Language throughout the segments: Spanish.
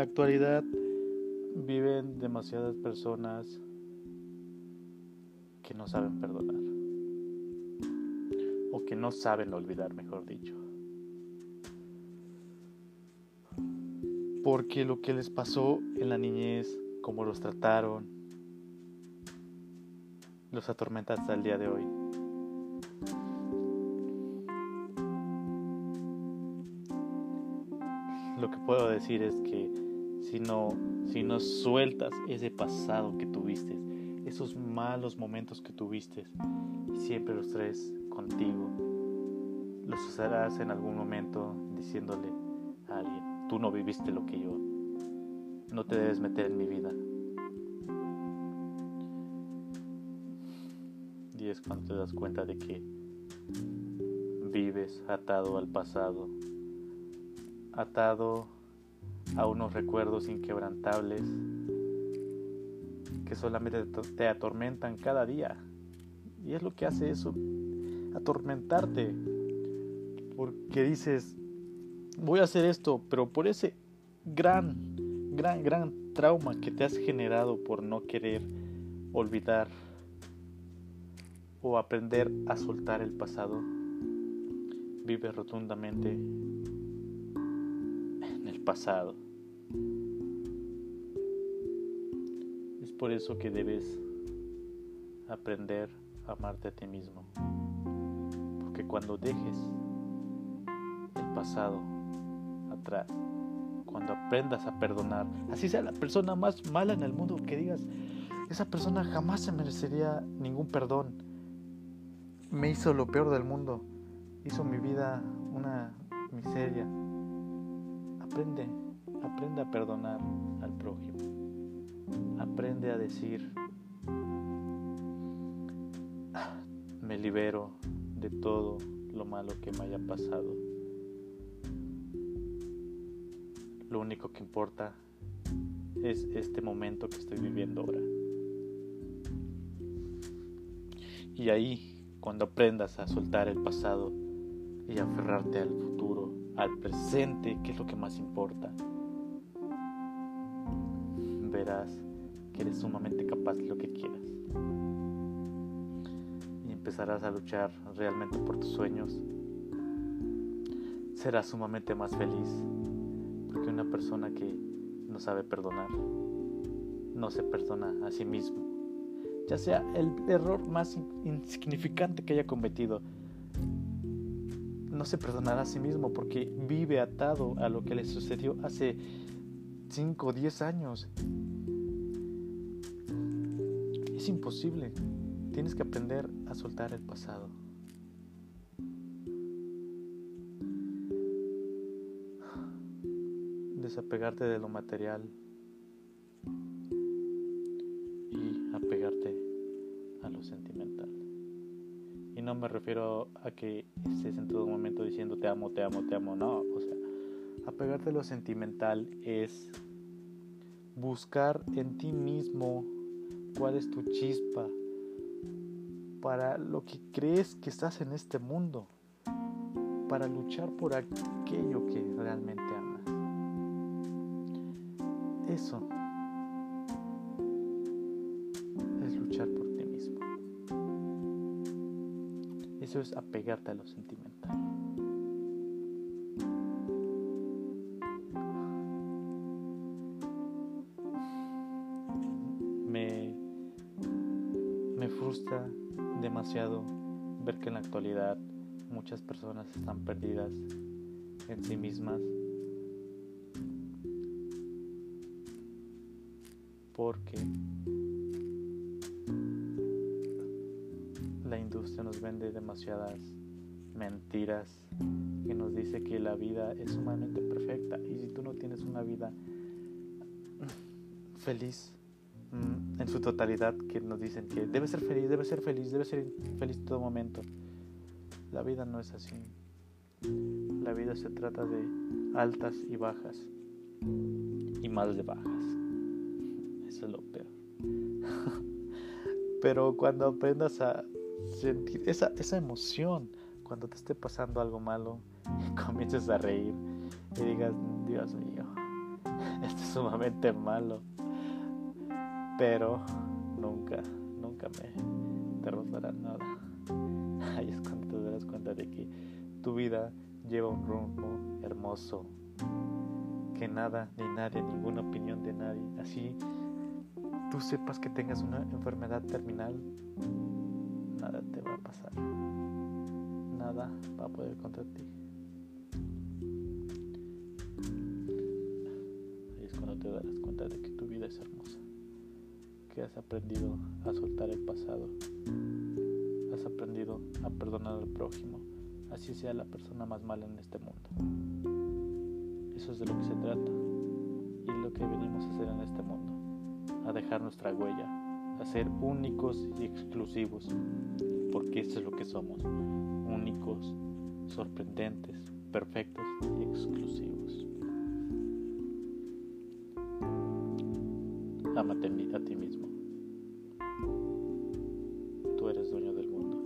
la actualidad viven demasiadas personas que no saben perdonar o que no saben olvidar, mejor dicho. Porque lo que les pasó en la niñez, cómo los trataron, los atormenta hasta el día de hoy. Lo que puedo decir es que si no, si no sueltas ese pasado que tuviste, esos malos momentos que tuviste, siempre los traes contigo, los usarás en algún momento diciéndole a alguien, tú no viviste lo que yo, no te debes meter en mi vida. Y es cuando te das cuenta de que vives atado al pasado, atado a unos recuerdos inquebrantables que solamente te atormentan cada día. Y es lo que hace eso, atormentarte. Porque dices, voy a hacer esto, pero por ese gran, gran, gran trauma que te has generado por no querer olvidar o aprender a soltar el pasado, vive rotundamente pasado. Es por eso que debes aprender a amarte a ti mismo. Porque cuando dejes el pasado atrás, cuando aprendas a perdonar, así sea la persona más mala en el mundo que digas, esa persona jamás se merecería ningún perdón. Me hizo lo peor del mundo, hizo mi vida una miseria. Aprende, a perdonar al prójimo. Aprende a decir, me libero de todo lo malo que me haya pasado. Lo único que importa es este momento que estoy viviendo ahora. Y ahí, cuando aprendas a soltar el pasado y aferrarte al futuro, al presente, que es lo que más importa, verás que eres sumamente capaz de lo que quieras. Y empezarás a luchar realmente por tus sueños. Serás sumamente más feliz porque una persona que no sabe perdonar no se perdona a sí mismo. Ya sea el error más insignificante que haya cometido, no se perdonará a sí mismo porque vive atado a lo que le sucedió hace 5 o 10 años. Es imposible. Tienes que aprender a soltar el pasado. Desapegarte de lo material y apegarte a lo sentimental. Y no me refiero a que estés en todo momento diciendo te amo, te amo, te amo. No, o sea, apegarte a lo sentimental es buscar en ti mismo cuál es tu chispa para lo que crees que estás en este mundo, para luchar por aquello que realmente amas. Eso Eso es apegarte a lo sentimental. Me, me frustra demasiado ver que en la actualidad muchas personas están perdidas en sí mismas porque industria nos vende demasiadas mentiras que nos dice que la vida es sumamente perfecta y si tú no tienes una vida feliz mm, en su totalidad que nos dicen que debe ser feliz, debe ser feliz, debe ser feliz en todo momento. La vida no es así. La vida se trata de altas y bajas y más de bajas. Eso es lo peor. Pero cuando aprendas a sentir esa, esa emoción, cuando te esté pasando algo malo, y comiences a reír y digas, Dios mío, Esto es sumamente malo. Pero nunca, nunca me derrotará nada. Ahí es cuando te darás cuenta de que tu vida lleva un rumbo hermoso. Que nada, ni nadie, ninguna opinión de nadie. Así tú sepas que tengas una enfermedad terminal, nada te va a pasar. Nada va a poder contra ti. Ahí es cuando te darás cuenta de que tu vida es hermosa. Que has aprendido a soltar el pasado. Has aprendido a perdonar al prójimo. Así sea la persona más mala en este mundo. Eso es de lo que se trata. Y lo que venimos a hacer en este mundo a dejar nuestra huella, a ser únicos y exclusivos, porque eso es lo que somos, únicos, sorprendentes, perfectos y exclusivos. Amate a ti mismo. Tú eres dueño del mundo.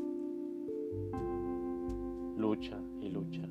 Lucha y lucha